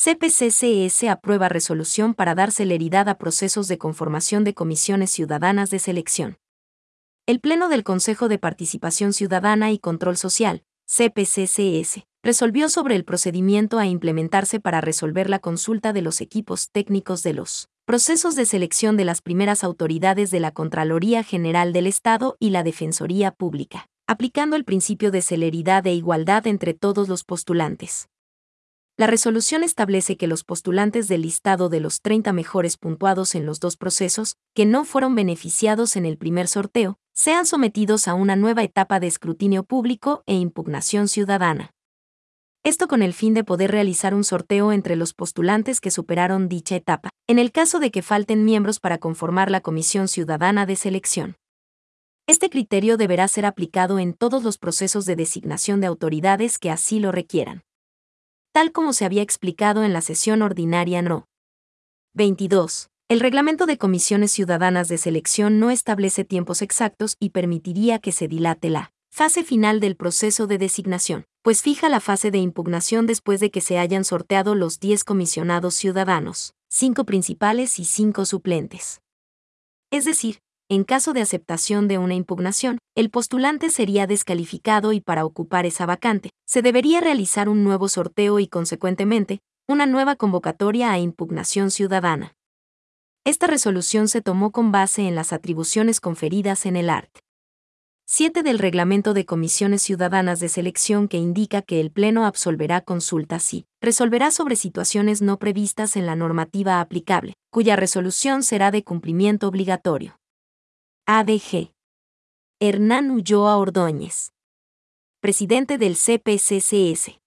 CPCCS aprueba resolución para dar celeridad a procesos de conformación de comisiones ciudadanas de selección. El Pleno del Consejo de Participación Ciudadana y Control Social, CPCCS, resolvió sobre el procedimiento a implementarse para resolver la consulta de los equipos técnicos de los procesos de selección de las primeras autoridades de la Contraloría General del Estado y la Defensoría Pública, aplicando el principio de celeridad e igualdad entre todos los postulantes. La resolución establece que los postulantes del listado de los 30 mejores puntuados en los dos procesos, que no fueron beneficiados en el primer sorteo, sean sometidos a una nueva etapa de escrutinio público e impugnación ciudadana. Esto con el fin de poder realizar un sorteo entre los postulantes que superaron dicha etapa, en el caso de que falten miembros para conformar la Comisión Ciudadana de Selección. Este criterio deberá ser aplicado en todos los procesos de designación de autoridades que así lo requieran tal como se había explicado en la sesión ordinaria No. 22. El reglamento de comisiones ciudadanas de selección no establece tiempos exactos y permitiría que se dilate la fase final del proceso de designación, pues fija la fase de impugnación después de que se hayan sorteado los 10 comisionados ciudadanos, 5 principales y 5 suplentes. Es decir, en caso de aceptación de una impugnación, el postulante sería descalificado y para ocupar esa vacante, se debería realizar un nuevo sorteo y, consecuentemente, una nueva convocatoria a impugnación ciudadana. Esta resolución se tomó con base en las atribuciones conferidas en el art. 7 del Reglamento de Comisiones Ciudadanas de Selección que indica que el Pleno absolverá consultas y resolverá sobre situaciones no previstas en la normativa aplicable, cuya resolución será de cumplimiento obligatorio. ADG. Hernán Ulloa Ordóñez. Presidente del CPCCS.